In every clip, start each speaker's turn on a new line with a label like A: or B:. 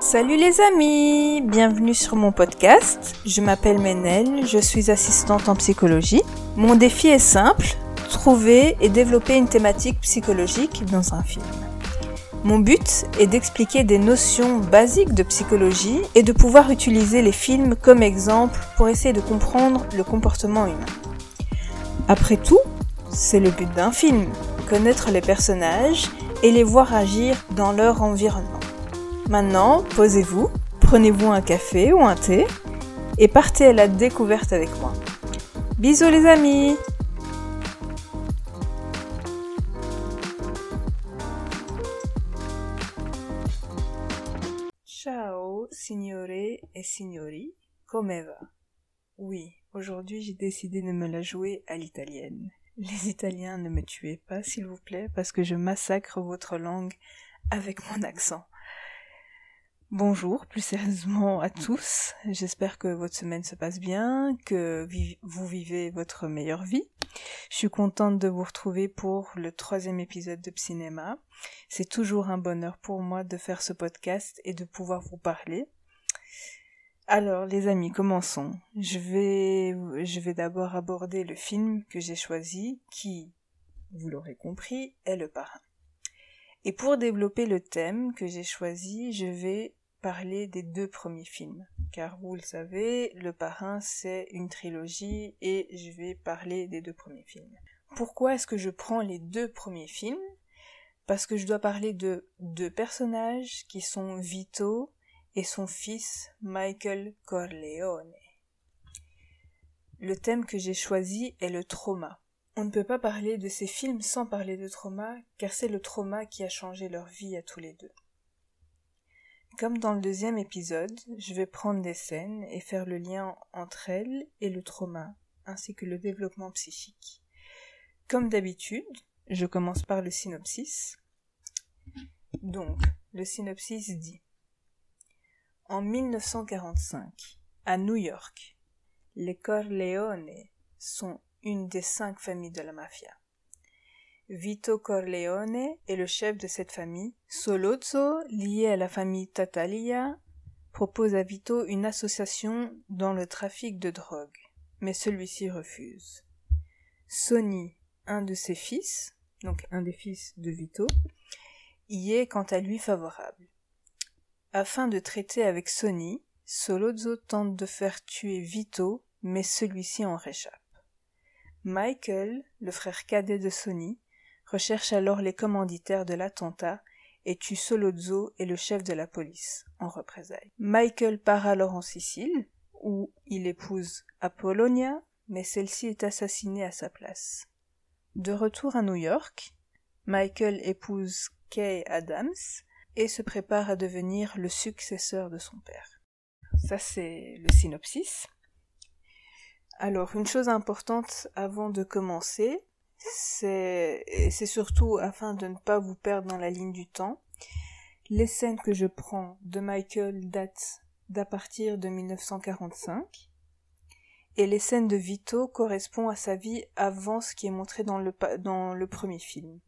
A: Salut les amis, bienvenue sur mon podcast. Je m'appelle Menel, je suis assistante en psychologie. Mon défi est simple, trouver et développer une thématique psychologique dans un film. Mon but est d'expliquer des notions basiques de psychologie et de pouvoir utiliser les films comme exemple pour essayer de comprendre le comportement humain. Après tout, c'est le but d'un film, connaître les personnages et les voir agir dans leur environnement. Maintenant, posez-vous, prenez-vous un café ou un thé et partez à la découverte avec moi. Bisous les amis Ciao, signore et signori, come va Oui, aujourd'hui j'ai décidé de me la jouer à l'italienne. Les Italiens ne me tuez pas, s'il vous plaît, parce que je massacre votre langue avec mon accent. Bonjour, plus sérieusement à tous. J'espère que votre semaine se passe bien, que vous vivez votre meilleure vie. Je suis contente de vous retrouver pour le troisième épisode de Cinéma. C'est toujours un bonheur pour moi de faire ce podcast et de pouvoir vous parler. Alors, les amis, commençons. Je vais, je vais d'abord aborder le film que j'ai choisi, qui, vous l'aurez compris, est Le Parrain. Et pour développer le thème que j'ai choisi, je vais parler des deux premiers films. Car vous le savez, Le Parrain, c'est une trilogie et je vais parler des deux premiers films. Pourquoi est-ce que je prends les deux premiers films? Parce que je dois parler de deux personnages qui sont vitaux et son fils Michael Corleone. Le thème que j'ai choisi est le trauma. On ne peut pas parler de ces films sans parler de trauma, car c'est le trauma qui a changé leur vie à tous les deux. Comme dans le deuxième épisode, je vais prendre des scènes et faire le lien entre elles et le trauma, ainsi que le développement psychique. Comme d'habitude, je commence par le synopsis. Donc, le synopsis dit en 1945, à New York, les Corleone sont une des cinq familles de la mafia. Vito Corleone est le chef de cette famille. Solozzo, lié à la famille Tatalia, propose à Vito une association dans le trafic de drogue, mais celui-ci refuse. Sonny, un de ses fils, donc un des fils de Vito, y est quant à lui favorable. Afin de traiter avec Sonny, Solozzo tente de faire tuer Vito, mais celui-ci en réchappe. Michael, le frère cadet de Sonny, recherche alors les commanditaires de l'attentat et tue Solozzo et le chef de la police en représailles. Michael part alors en Sicile, où il épouse Apollonia, mais celle-ci est assassinée à sa place. De retour à New York, Michael épouse Kay Adams, et se prépare à devenir le successeur de son père. Ça, c'est le synopsis. Alors, une chose importante avant de commencer, c'est, surtout afin de ne pas vous perdre dans la ligne du temps, les scènes que je prends de Michael datent d'à partir de 1945, et les scènes de Vito correspondent à sa vie avant ce qui est montré dans le, dans le premier film,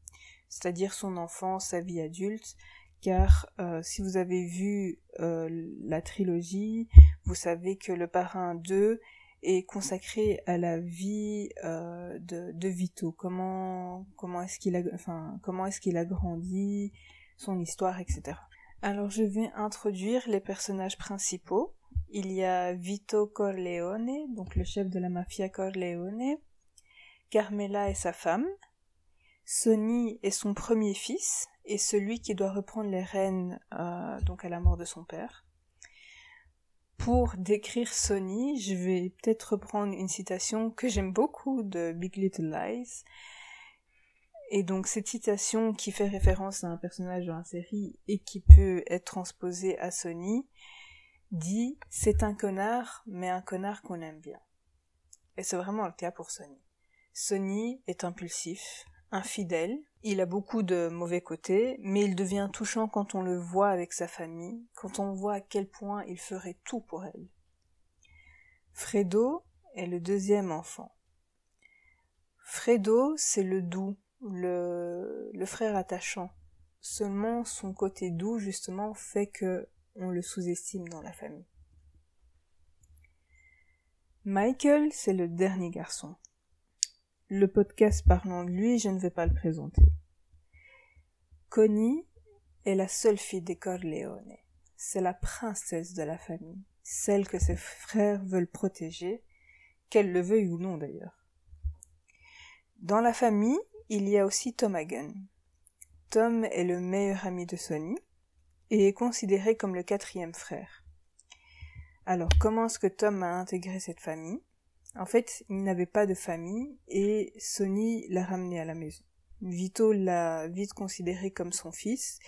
A: c'est-à-dire son enfance, sa vie adulte, car euh, si vous avez vu euh, la trilogie, vous savez que le parrain 2 est consacré à la vie euh, de, Vito, comment comment est-ce qu'il a enfin comment est-ce qu'il a grandi, son histoire, etc. Alors je vais introduire les personnages principaux. Il y a Vito Corleone, donc le chef de la mafia Corleone, Carmela et sa femme, Sonny est son premier fils, et celui qui doit reprendre les rênes euh, donc à la mort de son père. Pour décrire Sonny, je vais peut-être reprendre une citation que j'aime beaucoup de Big Little Lies. Et donc cette citation qui fait référence à un personnage dans la série et qui peut être transposée à Sonny dit c'est un connard mais un connard qu'on aime bien. Et c'est vraiment le cas pour Sonny. Sonny est impulsif, infidèle, il a beaucoup de mauvais côtés, mais il devient touchant quand on le voit avec sa famille, quand on voit à quel point il ferait tout pour elle. Fredo est le deuxième enfant. Fredo, c'est le doux, le, frère attachant. Seulement son côté doux, justement, fait que on le sous-estime dans la famille. Michael, c'est le dernier garçon. Le podcast parlant de lui, je ne vais pas le présenter. Connie est la seule fille des Corleone. C'est la princesse de la famille, celle que ses frères veulent protéger, qu'elle le veuille ou non d'ailleurs. Dans la famille, il y a aussi Tom Hagen. Tom est le meilleur ami de Sonny et est considéré comme le quatrième frère. Alors, comment est-ce que Tom a intégré cette famille? En fait, il n'avait pas de famille et Sonny l'a ramené à la maison. Vito l'a vite considéré comme son fils.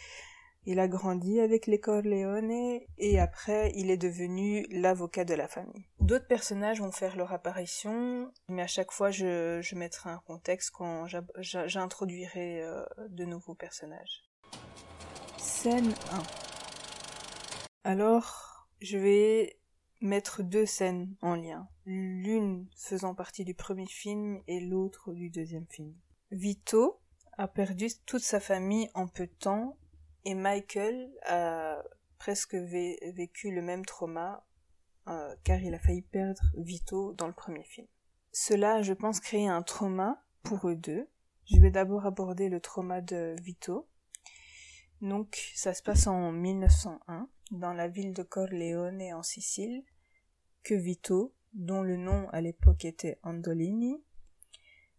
A: Il a grandi avec les Corleone et après il est devenu l'avocat de la famille. D'autres personnages vont faire leur apparition, mais à chaque fois je, je mettrai un contexte quand j'introduirai euh, de nouveaux personnages. Scène 1. Alors, je vais mettre deux scènes en lien, l'une faisant partie du premier film et l'autre du deuxième film. Vito a perdu toute sa famille en peu de temps et Michael a presque vécu le même trauma euh, car il a failli perdre Vito dans le premier film. Cela, je pense, créer un trauma pour eux deux. Je vais d'abord aborder le trauma de Vito. Donc, ça se passe en 1901, dans la ville de Corleone en Sicile, que Vito, dont le nom à l'époque était Andolini,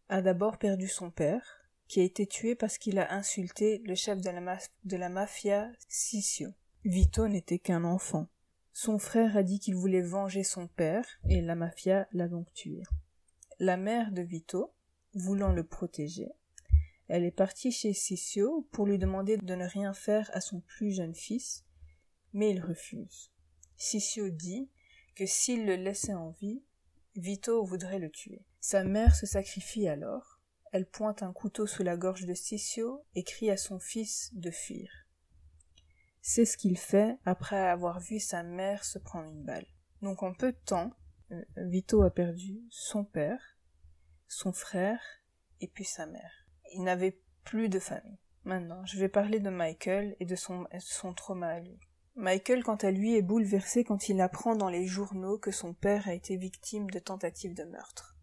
A: a d'abord perdu son père, qui a été tué parce qu'il a insulté le chef de la, mafia Sisio. Vito n'était qu'un enfant. Son frère a dit qu'il voulait venger son père et la mafia l'a donc tué. La mère de Vito, voulant le protéger, elle est partie chez Sisio pour lui demander de ne rien faire à son plus jeune fils, mais il refuse. Sisio dit que s'il le laissait en vie, Vito voudrait le tuer. Sa mère se sacrifie alors, elle pointe un couteau sous la gorge de Sissio et crie à son fils de fuir. C'est ce qu'il fait après avoir vu sa mère se prendre une balle. Donc en peu de temps, euh, Vito a perdu son père, son frère et puis sa mère. Il n'avait plus de famille. Maintenant, je vais parler de Michael et de son, son trauma à lui. Michael, quant à lui, est bouleversé quand il apprend dans les journaux que son père a été victime de tentatives de meurtre.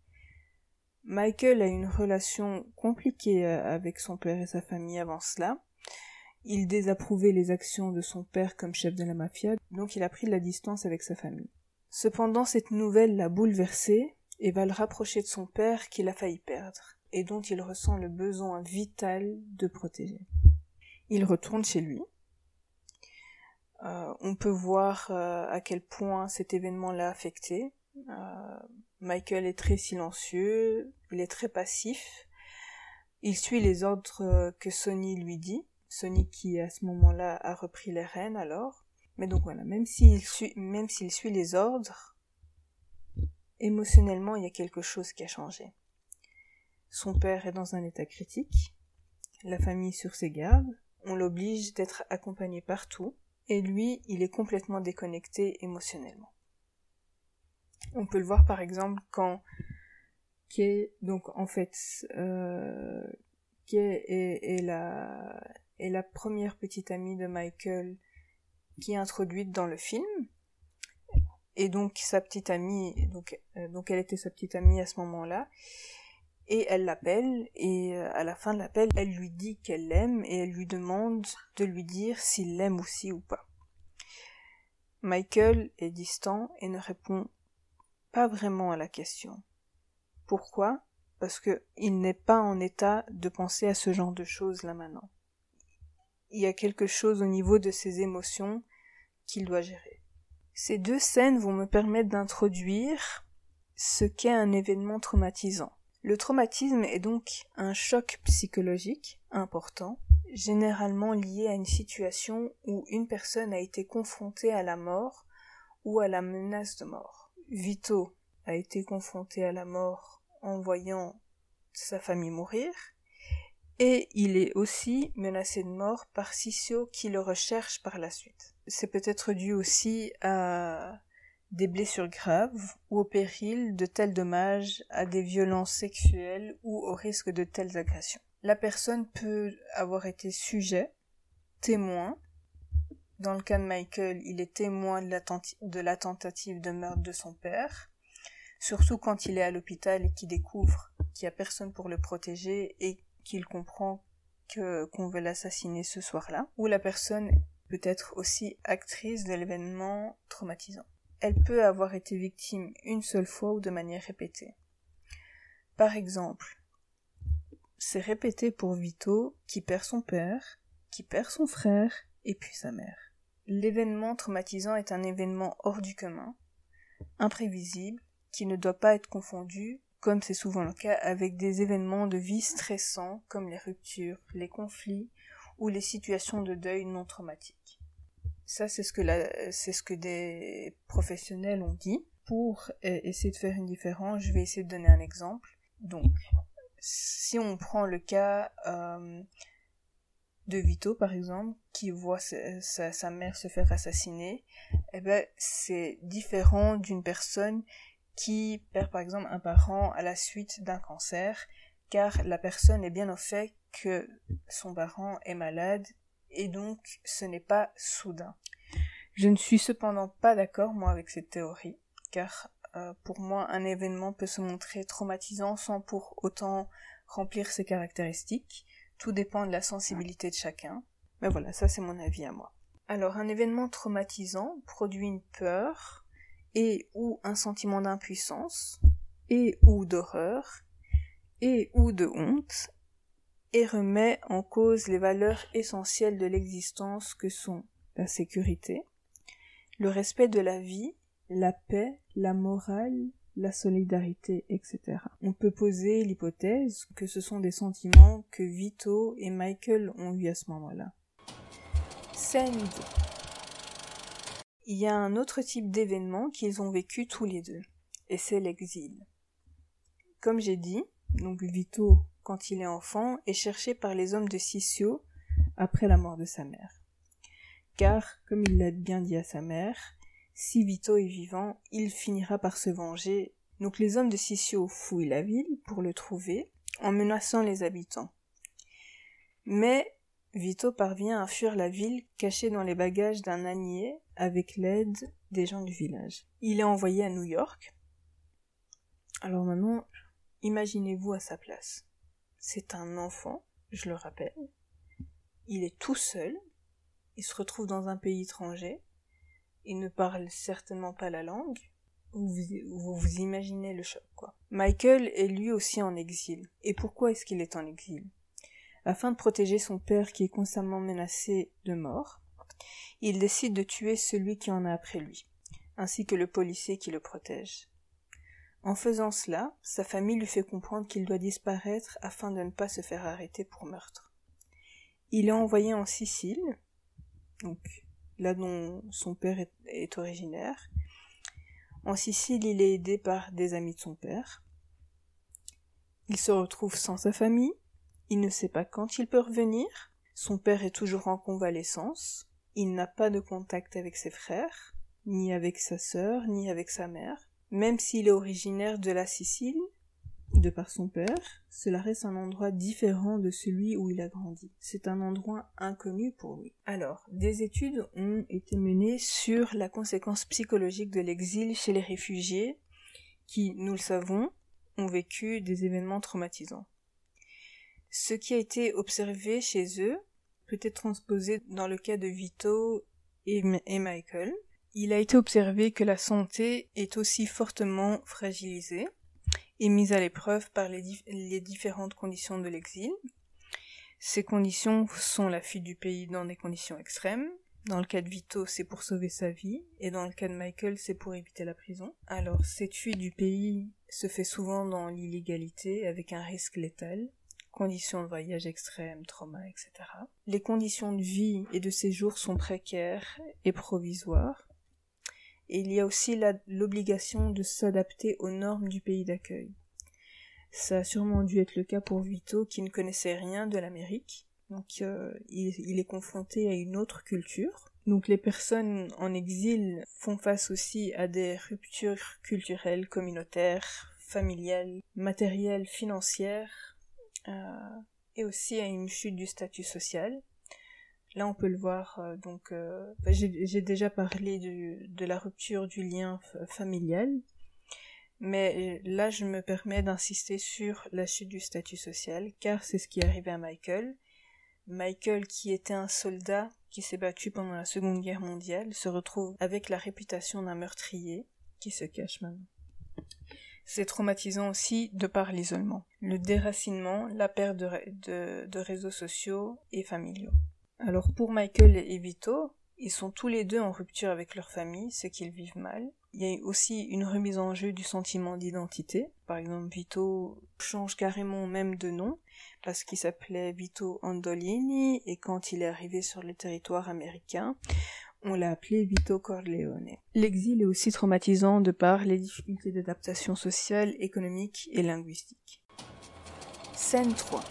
A: Michael a une relation compliquée euh, avec son père et sa famille avant cela. Il désapprouvait les actions de son père comme chef de la mafia, donc il a pris de la distance avec sa famille. Cependant, cette nouvelle l'a bouleversé et va le rapprocher de son père qu'il a failli perdre, et dont il ressent le besoin vital de protéger. Il retourne chez lui. Euh, on peut voir euh, à quel point cet événement l'a affecté. Michael est très silencieux, il est très passif. Il suit les ordres que Sonny lui dit. Sonny qui à ce moment-là a repris les rênes alors. Mais donc voilà, même s'il suit, même s'il suit les ordres, émotionnellement il y a quelque chose qui a changé. Son père est dans un état critique, la famille sur ses gardes, on l'oblige d'être accompagné partout, et lui, il est complètement déconnecté émotionnellement. On peut le voir par exemple quand Kay, donc en fait, euh, Kay est, la, est la première petite amie de Michael qui est introduite dans le film. Et donc sa petite amie, donc, euh, donc elle était sa petite amie à ce moment-là. Et elle l'appelle, et euh, à la fin de l'appel, elle lui dit qu'elle l'aime, et elle lui demande de lui dire s'il l'aime aussi ou pas. Michael est distant et ne répond pas vraiment à la question. Pourquoi? Parce que il n'est pas en état de penser à ce genre de choses là maintenant. Il y a quelque chose au niveau de ses émotions qu'il doit gérer. Ces deux scènes vont me permettre d'introduire ce qu'est un événement traumatisant. Le traumatisme est donc un choc psychologique important, généralement lié à une situation où une personne a été confrontée à la mort ou à la menace de mort. Vito a été confronté à la mort en voyant sa famille mourir, et il est aussi menacé de mort par Sissio qui le recherche par la suite. C'est peut-être dû aussi à des blessures graves ou au péril de tels dommages à des violences sexuelles ou au risque de telles agressions. La personne peut avoir été sujet, témoin, Dans le cas de Michael, il est témoin de la, tentative de meurtre de son père, surtout quand il est à l'hôpital et qu'il découvre qu'il n'y a personne pour le protéger et qu'il comprend qu'on veut l'assassiner ce soir-là, ou la personne peut être aussi actrice de l'événement traumatisant. Elle peut avoir été victime une seule fois ou de manière répétée. Par exemple, c'est répété pour Vito qui perd son père, qui perd son frère et puis sa mère. L'événement traumatisant est un événement hors du commun, imprévisible, qui ne doit pas être confondu, comme c'est souvent le cas, avec des événements de vie stressants comme les ruptures, les conflits ou les situations de deuil non traumatiques. Ça, c'est ce que c'est ce que des professionnels ont dit. Pour euh, essayer de faire une différence, je vais essayer de donner un exemple. Donc, si on prend le cas euh, de Vito, par exemple, qui voit sa, mère se faire assassiner, eh ben, c'est différent d'une personne qui perd, par exemple, un parent à la suite d'un cancer, car la personne est bien au fait que son parent est malade, et donc ce n'est pas soudain. Je ne suis cependant pas d'accord, moi, avec cette théorie, car euh, pour moi, un événement peut se montrer traumatisant sans pour autant remplir ses caractéristiques. Tout dépend de la sensibilité de chacun. Mais voilà, ça c'est mon avis à moi. Alors, un événement traumatisant produit une peur et ou un sentiment d'impuissance et ou d'horreur et ou de honte et remet en cause les valeurs essentielles de l'existence que sont la sécurité, le respect de la vie, la paix, la morale, la solidarité, etc. On peut poser l'hypothèse que ce sont des sentiments que Vito et Michael ont eu à ce moment-là. Send. Il y a un autre type d'événement qu'ils ont vécu tous les deux, et c'est l'exil. Comme j'ai dit, donc Vito, quand il est enfant, est cherché par les hommes de Sissio après la mort de sa mère. Car, comme il l'a bien dit à sa mère, si Vito est vivant, il finira par se venger. Donc les hommes de Sissio fouillent la ville pour le trouver, en menaçant les habitants. Mais Vito parvient à fuir la ville caché dans les bagages d'un ânier avec l'aide des gens du village. Il est envoyé à New York. Alors maintenant, imaginez-vous à sa place. C'est un enfant, je le rappelle. Il est tout seul. Il se retrouve dans un pays étranger il ne parle certainement pas la langue. Vous vous, imaginez le choc, quoi. Michael est lui aussi en exil. Et pourquoi est-ce qu'il est en exil? Afin de protéger son père qui est constamment menacé de mort, il décide de tuer celui qui en a après lui, ainsi que le policier qui le protège. En faisant cela, sa famille lui fait comprendre qu'il doit disparaître afin de ne pas se faire arrêter pour meurtre. Il est envoyé en Sicile, donc là dont son père est, originaire. En Sicile, il est aidé par des amis de son père. Il se retrouve sans sa famille, il ne sait pas quand il peut revenir, son père est toujours en convalescence, il n'a pas de contact avec ses frères, ni avec sa sœur, ni avec sa mère. Même s'il est originaire de la Sicile, de par son père, cela reste un endroit différent de celui où il a grandi. C'est un endroit inconnu pour lui. Alors, des études ont été menées sur la conséquence psychologique de l'exil chez les réfugiés qui, nous le savons, ont vécu des événements traumatisants. Ce qui a été observé chez eux peut être transposé dans le cas de Vito et, Michael. Il a été observé que la santé est aussi fortement fragilisée est mise à l'épreuve par les, différentes conditions de l'exil. Ces conditions sont la fuite du pays dans des conditions extrêmes. Dans le cas de Vito, c'est pour sauver sa vie, et dans le cas de Michael, c'est pour éviter la prison. Alors, cette fuite du pays se fait souvent dans l'illégalité, avec un risque létal, conditions de voyage extrêmes, trauma, etc. Les conditions de vie et de séjour sont précaires et provisoires. Et il y a aussi l'obligation de s'adapter aux normes du pays d'accueil. Ça a sûrement dû être le cas pour Vito qui ne connaissait rien de l'Amérique. Donc euh, il, est confronté à une autre culture. Donc les personnes en exil font face aussi à des ruptures culturelles, communautaires, familiales, matérielles, financières, euh, et aussi à une chute du statut social. Là, on peut le voir. euh, donc, euh, bah, j'ai déjà parlé de la rupture du lien familial, mais euh, là, je me permets d'insister sur la chute du statut social, car c'est ce qui est arrivé à Michael. Michael, qui était un soldat qui s'est battu pendant la Seconde Guerre mondiale, se retrouve avec la réputation d'un meurtrier qui se cache maintenant. C'est traumatisant aussi de par l'isolement, le déracinement, la perte de réseaux sociaux et familiaux. Alors pour Michael et Vito, ils sont tous les deux en rupture avec leur famille, ce qu'ils vivent mal. Il y a aussi une remise en jeu du sentiment d'identité. Par exemple, Vito change carrément même de nom parce qu'il s'appelait Vito Andolini et quand il est arrivé sur le territoire américain, on l'a appelé Vito Corleone. L'exil est aussi traumatisant de par les difficultés d'adaptation sociale, économique et linguistique. Scène 3.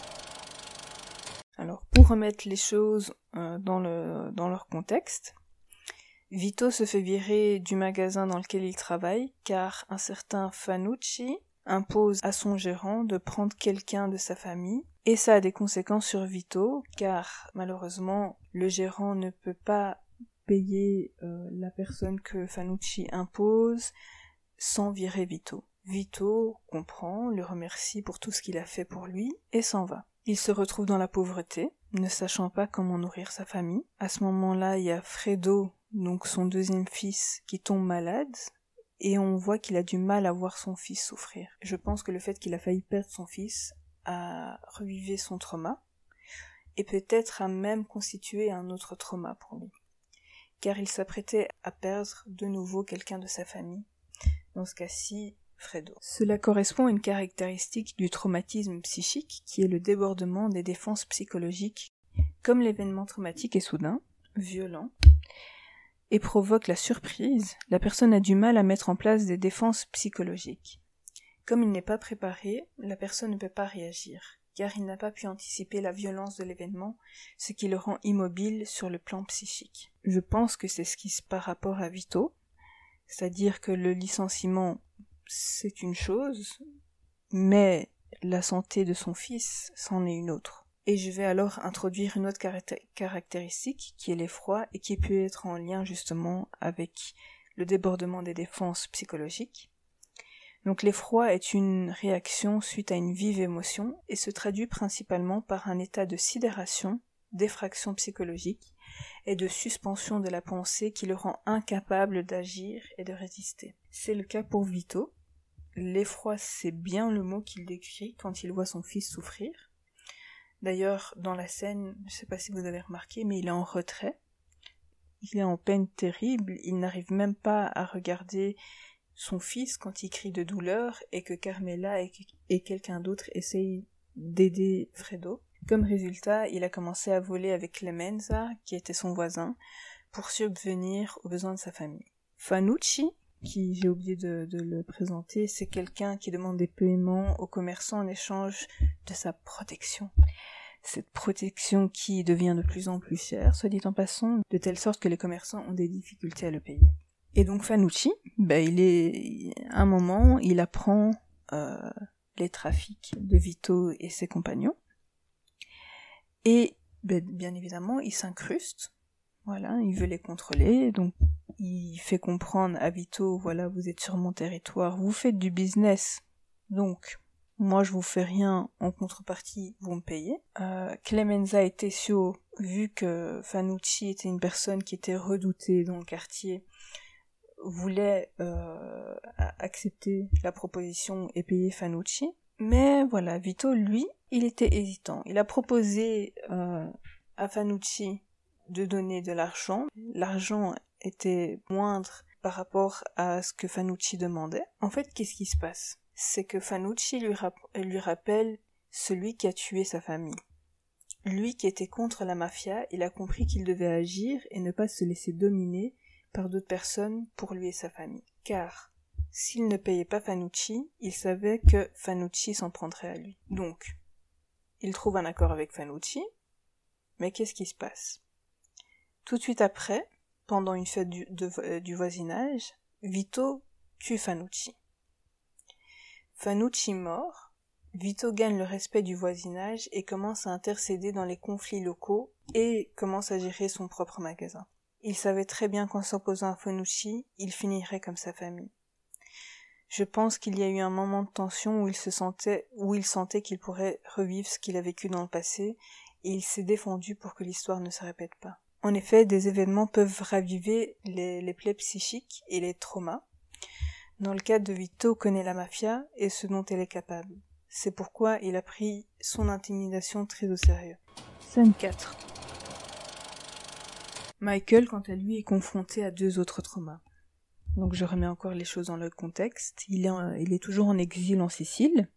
A: Alors, pour remettre les choses euh, dans, le, dans leur contexte, Vito se fait virer du magasin dans lequel il travaille car un certain Fanucci impose à son gérant de prendre quelqu'un de sa famille et ça a des conséquences sur Vito car malheureusement le gérant ne peut pas payer euh, la personne que Fanucci impose sans virer Vito. Vito comprend, le remercie pour tout ce qu'il a fait pour lui et s'en va. Il se retrouve dans la pauvreté, ne sachant pas comment nourrir sa famille. À ce moment-là, il y a Fredo, donc son deuxième fils, qui tombe malade et on voit qu'il a du mal à voir son fils souffrir. Je pense que le fait qu'il a failli perdre son fils a revivé son trauma et peut-être a même constitué un autre trauma pour lui car il s'apprêtait à perdre de nouveau quelqu'un de sa famille, dans ce cas-ci Fredo. Cela correspond à une caractéristique du traumatisme psychique qui est le débordement des défenses psychologiques. Comme l'événement traumatique est soudain, violent, et provoque la surprise, la personne a du mal à mettre en place des défenses psychologiques. Comme il n'est pas préparé, la personne ne peut pas réagir, car il n'a pas pu anticiper la violence de l'événement, ce qui le rend immobile sur le plan psychique. Je pense que c'est ce qui se par rapport à Vito, c'est-à-dire que le licenciement, c'est une chose, mais la santé de son fils, c'en est une autre. Et je vais alors introduire une autre caractéristique qui est l'effroi et qui peut être en lien justement avec le débordement des défenses psychologiques. Donc l'effroi est une réaction suite à une vive émotion et se traduit principalement par un état de sidération, d'effraction psychologique et de suspension de la pensée qui le rend incapable d'agir et de résister. C'est le cas pour Vito. L'effroi, c'est bien le mot qu'il décrit quand il voit son fils souffrir. D'ailleurs, dans la scène, je ne sais pas si vous avez remarqué, mais il est en retrait. Il est en peine terrible, il n'arrive même pas à regarder son fils quand il crie de douleur et que Carmela et, quelqu'un d'autre essayent d'aider Fredo. Comme résultat, il a commencé à voler avec Clemenza, qui était son voisin, pour subvenir aux besoins de sa famille. Fanucci, qui j'ai oublié de, le présenter, c'est quelqu'un qui demande des paiements aux commerçants en échange de sa protection. Cette protection qui devient de plus en plus chère, soit dit en passant, de telle sorte que les commerçants ont des difficultés à le payer. Et donc Fanucci, ben il est un moment, il apprend euh, les trafics de Vito et ses compagnons. Et ben, bien évidemment, il s'incruste. Voilà, il veut les contrôler. Donc il fait comprendre à Vito, voilà, vous êtes sur mon territoire, vous faites du business. Donc moi je vous fais rien en contrepartie, vous me payez. Euh, Clemenza et Tessio, vu que Fanucci était une personne qui était redoutée dans le quartier, voulait euh, accepter la proposition et payer Fanucci. Mais voilà, Vito, lui, il était hésitant. Il a proposé euh, à Fanucci de donner de l'argent. L'argent était moindre par rapport à ce que Fanucci demandait. En fait, qu'est-ce qui se passe? C'est que Fanucci lui, rap lui rappelle celui qui a tué sa famille. Lui qui était contre la mafia, il a compris qu'il devait agir et ne pas se laisser dominer par d'autres personnes pour lui et sa famille. Car s'il ne payait pas Fanucci, il savait que Fanucci s'en prendrait à lui. Donc, il trouve un accord avec Fanucci, mais qu'est-ce qui se passe? Tout de suite après, pendant une fête euh, du voisinage, Vito tue Fanucci. Fanucci mort, Vito gagne le respect du voisinage et commence à intercéder dans les conflits locaux et commence à gérer son propre magasin. Il savait très bien qu'en s'opposant à Fonucci, il finirait comme sa famille. Je pense qu'il y a eu un moment de tension où il se sentait, où il sentait qu'il pourrait revivre ce qu'il a vécu dans le passé, et il s'est défendu pour que l'histoire ne se répète pas. En effet, des événements peuvent raviver les, les plaies psychiques et les traumas. Dans le cas de Vito connaît la mafia et ce dont elle est capable. C'est pourquoi il a pris son intimidation très au sérieux. Scène 4 Michael, quant à lui, est confronté à deux autres traumas. Donc je remets encore les choses dans le contexte. Il est, il est toujours en exil en Sicile.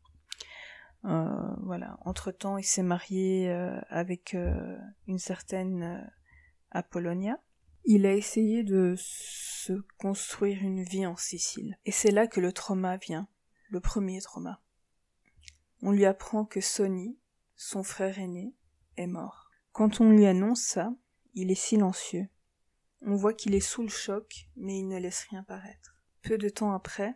A: Euh, voilà. Entre temps, il s'est marié euh, avec euh, une certaine Apollonia. Il a essayé de se construire une vie en Sicile. Et c'est là que le trauma vient. Le premier trauma. On lui apprend que Sonny, son frère aîné, est mort. Quand on lui annonce ça, il est silencieux. On voit qu'il est sous le choc, mais il ne laisse rien paraître. Peu de temps après,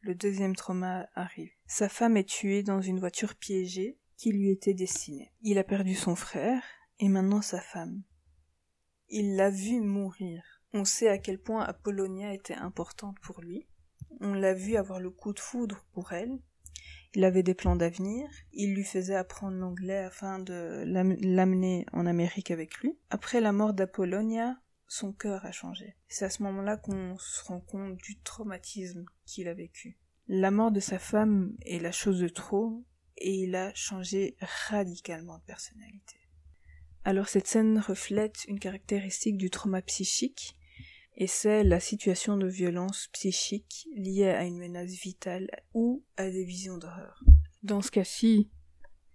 A: le deuxième trauma arrive. Sa femme est tuée dans une voiture piégée qui lui était destinée. Il a perdu son frère et maintenant sa femme. Il l'a vue mourir. On sait à quel point Apollonia était importante pour lui. On l'a vu avoir le coup de foudre pour elle. Il avait des plans d'avenir. Il lui faisait apprendre l'anglais afin de l'amener en Amérique avec lui. Après la mort d'Apollonia, son cœur a changé. C'est à ce moment-là qu'on se rend compte du traumatisme qu'il a vécu. La mort de sa femme est la chose de trop et il a changé radicalement de personnalité. Alors cette scène reflète une caractéristique du trauma psychique et c'est la situation de violence psychique liée à une menace vitale ou à des visions d'horreur. Dans ce cas-ci,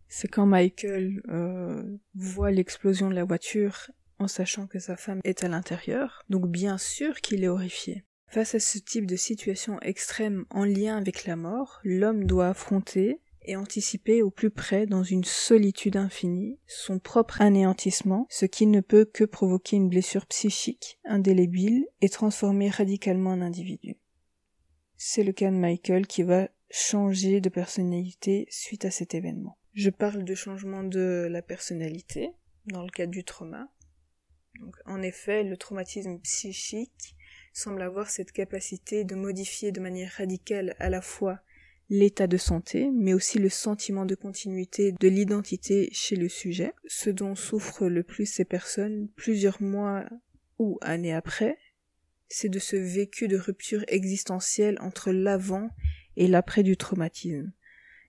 A: c'est quand Michael euh, voit l'explosion de la voiture en sachant que sa femme est à l'intérieur, donc bien sûr qu'il est horrifié. Face à ce type de situation extrême en lien avec la mort, l'homme doit affronter et anticiper au plus près, dans une solitude infinie, son propre anéantissement, ce qui ne peut que provoquer une blessure psychique indélébile et transformer radicalement un individu. C'est le cas de Michael qui va changer de personnalité suite à cet événement. Je parle de changement de la personnalité dans le cadre du trauma. En effet, le traumatisme psychique semble avoir cette capacité de modifier de manière radicale à la fois l'état de santé, mais aussi le sentiment de continuité de l'identité chez le sujet, ce dont souffrent le plus ces personnes plusieurs mois ou années après, c'est de ce vécu de rupture existentielle entre l'avant et l'après du traumatisme,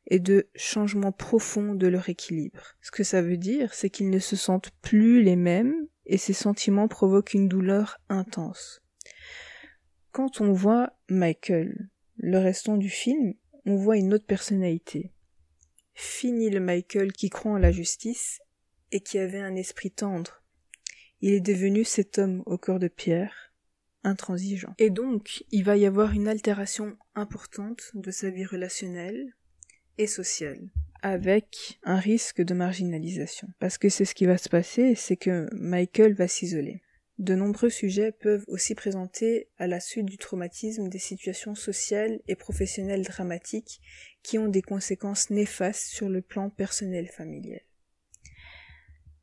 A: et de changement profond de leur équilibre. Ce que ça veut dire, c'est qu'ils ne se sentent plus les mêmes, et ces sentiments provoquent une douleur intense. Quand on voit Michael, le restant du film, on voit une autre personnalité. Fini le Michael qui croit en la justice et qui avait un esprit tendre. Il est devenu cet homme au corps de pierre, intransigeant. Et donc, il va y avoir une altération importante de sa vie relationnelle et sociale, avec un risque de marginalisation. Parce que c'est ce qui va se passer, c'est que Michael va s'isoler. De nombreux sujets peuvent aussi présenter à la suite du traumatisme des situations sociales et professionnelles dramatiques qui ont des conséquences néfastes sur le plan personnel familial.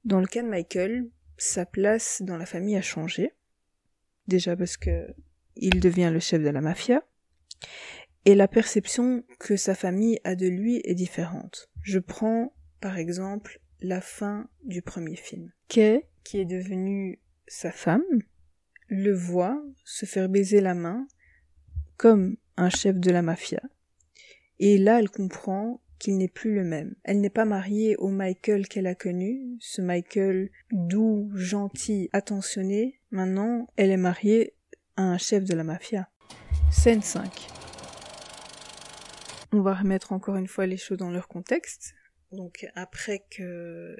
A: Dans le cas de Michael, sa place dans la famille a changé. Déjà parce que il devient le chef de la mafia. Et la perception que sa famille a de lui est différente. Je prends, par exemple, la fin du premier film. Kay, qui est devenu sa femme le voit se faire baiser la main comme un chef de la mafia. Et là, elle comprend qu'il n'est plus le même. Elle n'est pas mariée au Michael qu'elle a connu, ce Michael doux, gentil, attentionné. Maintenant, elle est mariée à un chef de la mafia. Scène 5. On va remettre encore une fois les choses dans leur contexte. Donc après que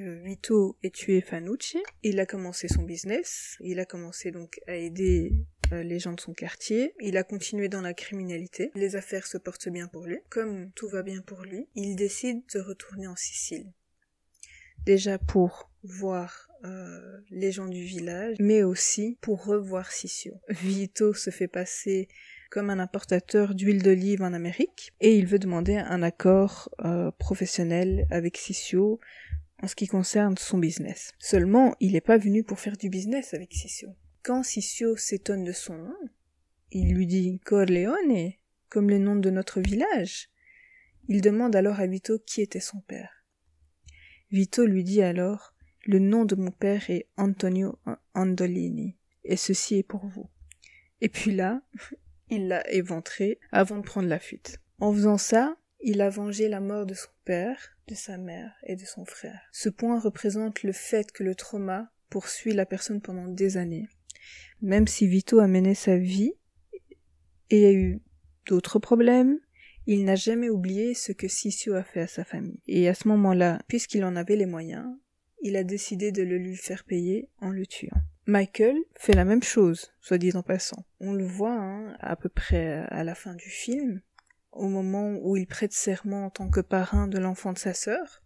A: Vito ait tué Fanucci. Il a commencé son business, il a commencé donc à aider euh, les gens de son quartier, il a continué dans la criminalité, les affaires se portent bien pour lui. Comme tout va bien pour lui, il décide de retourner en Sicile. Déjà pour voir euh, les gens du village, mais aussi pour revoir Sissio. Vito se fait passer comme un importateur d'huile d'olive en Amérique et il veut demander un accord euh, professionnel avec Sissio en ce qui concerne son business. Seulement, il n'est pas venu pour faire du business avec Sissio. Quand Sissio s'étonne de son nom, il lui dit Corleone, comme le nom de notre village. Il demande alors à Vito qui était son père. Vito lui dit alors Le nom de mon père est Antonio Andolini, et ceci est pour vous. Et puis là, il l'a éventré avant de prendre la fuite. En faisant ça, il a vengé la mort de son père, de sa mère et de son frère. Ce point représente le fait que le trauma poursuit la personne pendant des années. Même si Vito a mené sa vie et a eu d'autres problèmes, il n'a jamais oublié ce que Sissio a fait à sa famille. Et à ce moment-là, puisqu'il en avait les moyens, il a décidé de le lui faire payer en le tuant. Michael fait la même chose, soit dit en passant. On le voit hein, à peu près à la fin du film, au moment où il prête serment en tant que parrain de l'enfant de sa sœur.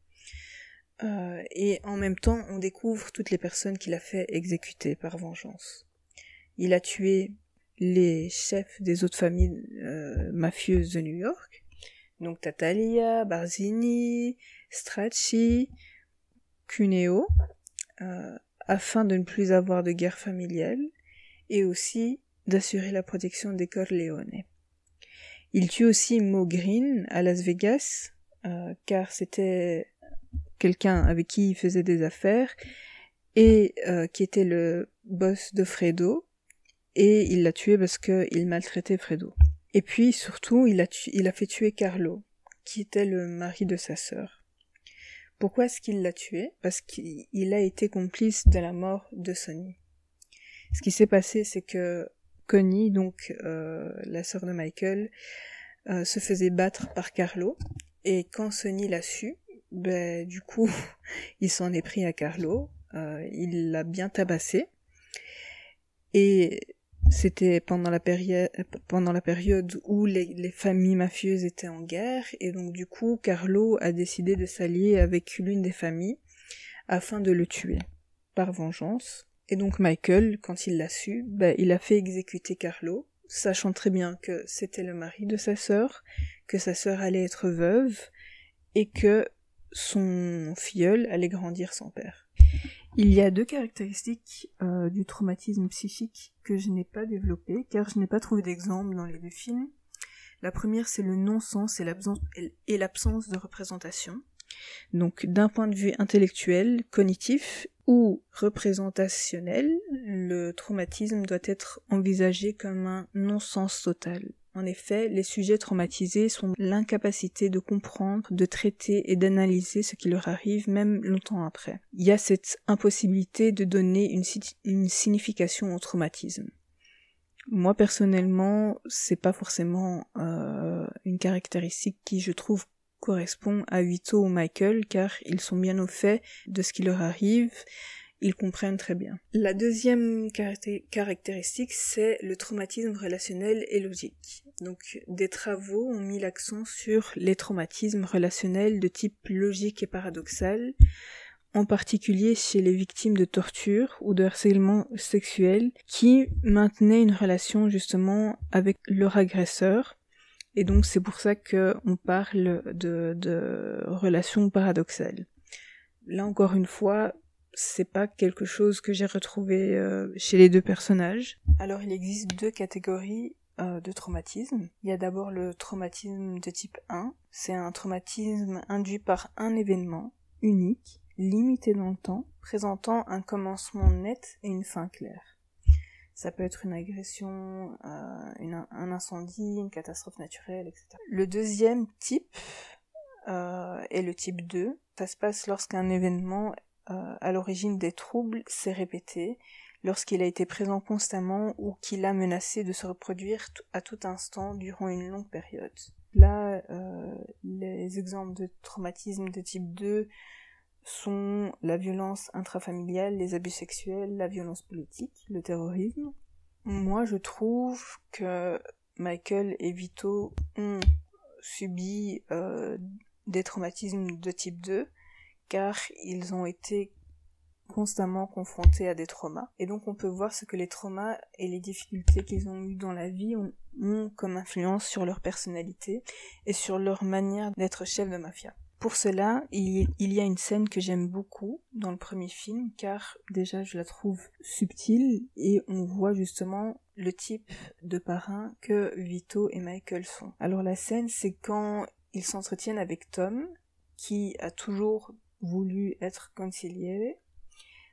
A: Euh, et en même temps, on découvre toutes les personnes qu'il a fait exécuter par vengeance. Il a tué les chefs des autres familles euh, mafieuses de New York, donc Tatalia, Barzini, Stracci, Cuneo, euh, afin de ne plus avoir de guerre familiale et aussi d'assurer la protection des Corleone. Il tue aussi Mo Green à Las Vegas, euh, car c'était quelqu'un avec qui il faisait des affaires et euh, qui était le boss de Fredo, et il l'a tué parce qu'il maltraitait Fredo. Et puis surtout, il a, il a fait tuer Carlo, qui était le mari de sa sœur. Pourquoi est-ce qu'il l'a tué? Parce qu'il a été complice de la mort de Sonny. Ce qui s'est passé, c'est que Connie, donc euh, la sœur de Michael, euh, se faisait battre par Carlo. Et quand Sonny l'a su, ben, du coup, il s'en est pris à Carlo. Euh, il l'a bien tabassé. Et c'était pendant la période pendant la période où les, familles mafieuses étaient en guerre et donc du coup Carlo a décidé de s'allier avec l'une des familles afin de le tuer par vengeance et donc Michael quand il l'a su ben, il a fait exécuter Carlo sachant très bien que c'était le mari de sa sœur que sa sœur allait être veuve et que son filleul allait grandir sans père il y a deux caractéristiques euh, du traumatisme psychique que je n'ai pas développées, car je n'ai pas trouvé d'exemple dans les deux films. La première, c'est le non-sens et l'absence de représentation. Donc, d'un point de vue intellectuel, cognitif ou représentationnel, le traumatisme doit être envisagé comme un non-sens total. En effet, les sujets traumatisés sont l'incapacité de comprendre, de traiter et d'analyser ce qui leur arrive même longtemps après. Il y a cette impossibilité de donner une, signification au traumatisme. Moi personnellement, c'est pas forcément euh, une caractéristique qui je trouve correspond à Vito ou Michael car ils sont bien au fait de ce qui leur arrive ils comprennent très bien. La deuxième caractéristique, c'est le traumatisme relationnel et logique. Donc, des travaux ont mis l'accent sur les traumatismes relationnels de type logique et paradoxal, en particulier chez les victimes de torture ou de harcèlement sexuel qui maintenaient une relation justement avec leur agresseur. Et donc c'est pour ça qu'on parle de, relations paradoxales. Là encore une fois, c'est pas quelque chose que j'ai retrouvé euh, chez les deux personnages. Alors il existe deux catégories euh, de traumatisme. Il y a d'abord le traumatisme de type 1. C'est un traumatisme induit par un événement unique, limité dans le temps, présentant un commencement net et une fin claire. Ça peut être une agression, euh, un incendie, une catastrophe naturelle, etc. Le deuxième type est le type 2. Ça se passe lorsqu'un événement euh, à l'origine des troubles s'est répété lorsqu'il a été présent constamment ou qu'il a menacé de se reproduire à tout instant durant une longue période. Là, euh, les exemples de traumatisme de type 2 sont la violence intrafamiliale, les abus sexuels, la violence politique, le terrorisme. Moi, je trouve que Michael et Vito ont subi euh, des traumatismes de type 2 car ils ont été constamment confrontés à des traumas. Et donc on peut voir ce que les traumas et les difficultés qu'ils ont eues dans la vie ont, comme influence sur leur personnalité et sur leur manière d'être chef de mafia. Pour cela, il, y a une scène que j'aime beaucoup dans le premier film, car déjà je la trouve subtile et on voit justement le type de parrain que Vito et Michael sont. Alors la scène, c'est quand ils s'entretiennent avec Tom, qui a toujours voulu être consigliere.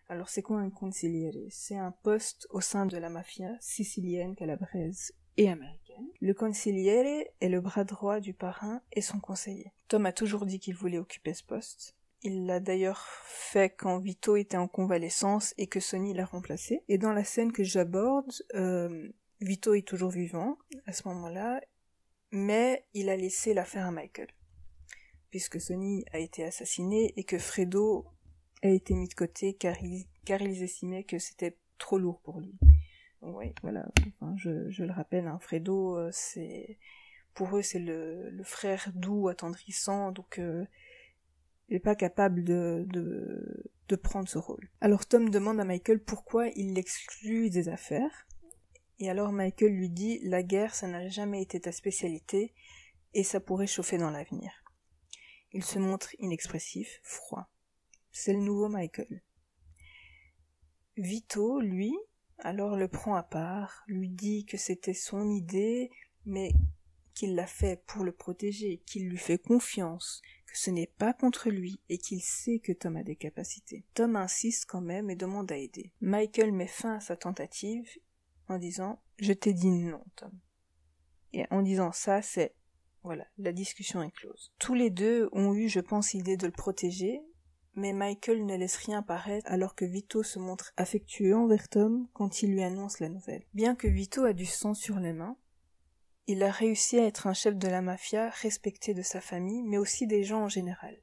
A: Alors c'est quoi un consigliere? C'est un poste au sein de la mafia sicilienne, calabraise et américaine. Le consigliere est le bras droit du parrain et son conseiller. Tom a toujours dit qu'il voulait occuper ce poste. Il l'a d'ailleurs fait quand Vito était en convalescence et que Sonny l'a remplacé. Et dans la scène que j'aborde, euh, Vito est toujours vivant à ce moment-là, mais il a laissé l'affaire à Michael puisque Sonny a été assassiné et que Fredo a été mis de côté car, car ils estimaient que c'était trop lourd pour lui. Voilà, je, le rappelle, hein, Fredo, euh, c'est pour eux c'est le, frère doux, attendrissant, donc euh, il n'est pas capable de, de, de prendre ce rôle. Alors Tom demande à Michael pourquoi il l'exclut des affaires, et alors Michael lui dit la guerre ça n'a jamais été ta spécialité et ça pourrait chauffer dans l'avenir. Il se montre inexpressif, froid. C'est le nouveau Michael. Vito, lui, alors le prend à part, lui dit que c'était son idée, mais qu'il l'a fait pour le protéger, qu'il lui fait confiance, que ce n'est pas contre lui et qu'il sait que Tom a des capacités. Tom insiste quand même et demande à aider. Michael met fin à sa tentative en disant Je t'ai dit non, Tom. Et en disant ça, c'est voilà, la discussion est close. Tous les deux ont eu, je pense, l'idée de le protéger, mais Michael ne laisse rien paraître alors que Vito se montre affectueux envers Tom quand il lui annonce la nouvelle. Bien que Vito a du sang sur les mains, il a réussi à être un chef de la mafia respecté de sa famille, mais aussi des gens en général.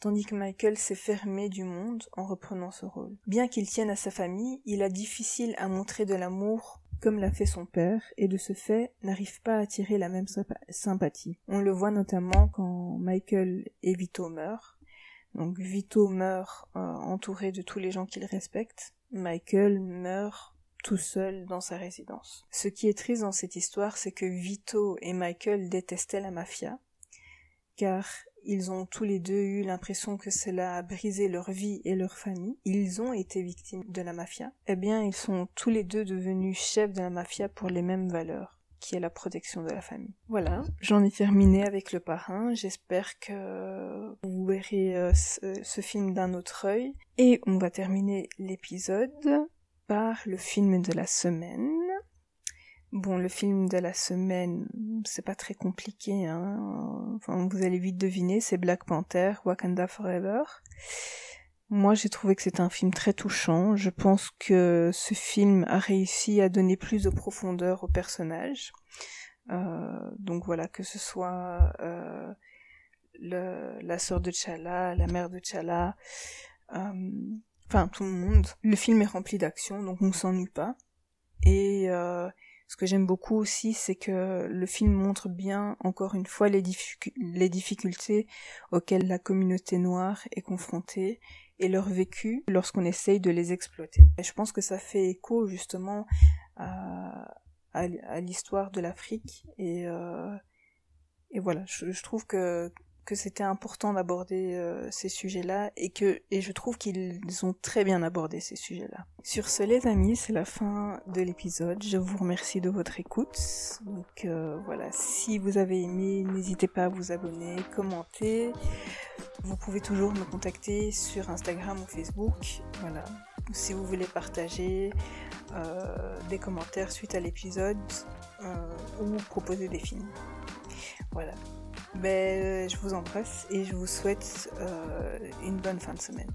A: Tandis que Michael s'est fermé du monde en reprenant ce rôle. Bien qu'il tienne à sa famille, il a difficile à montrer de l'amour comme l'a fait son père, et de ce fait n'arrive pas à attirer la même sympathie. On le voit notamment quand Michael et Vito meurent. Donc Vito meurt euh, entouré de tous les gens qu'il respecte. Michael meurt tout seul dans sa résidence. Ce qui est triste dans cette histoire, c'est que Vito et Michael détestaient la mafia, car ils ont tous les deux eu l'impression que cela a brisé leur vie et leur famille. Ils ont été victimes de la mafia. Eh bien, ils sont tous les deux devenus chefs de la mafia pour les mêmes valeurs qui est la protection de la famille. Voilà, j'en ai terminé avec le parrain. J'espère que vous verrez euh, ce, film d'un autre œil. Et on va terminer l'épisode par le film de la semaine. Bon, le film de la semaine, c'est pas très compliqué, hein. Vous allez vite deviner, c'est Black Panther, Wakanda Forever. Moi, j'ai trouvé que c'était un film très touchant. Je pense que ce film a réussi à donner plus de profondeur au personnage. Euh, donc voilà, que ce soit euh, la sœur de T'Challa, la mère de T'Challa, euh, enfin tout le monde. Le film est rempli d'action, donc on s'ennuie pas. Et euh, ce que j'aime beaucoup aussi, c'est que le film montre bien, encore une fois, les, les difficultés auxquelles la communauté noire est confrontée et leur vécu lorsqu'on essaye de les exploiter. Et je pense que ça fait écho justement à, l'histoire de l'Afrique et, euh, et voilà, je trouve que que c'était important d'aborder euh, ces sujets-là et que et je trouve qu'ils ont très bien abordé ces sujets-là. Sur ce les amis, c'est la fin de l'épisode. Je vous remercie de votre écoute. Donc euh, voilà, si vous avez aimé, n'hésitez pas à vous abonner, commenter. Vous pouvez toujours me contacter sur Instagram ou Facebook. Voilà. Si vous voulez partager euh, des commentaires suite à l'épisode ou proposer des films. Voilà. Ben, je vous embrasse et je vous souhaite euh, une bonne fin de semaine.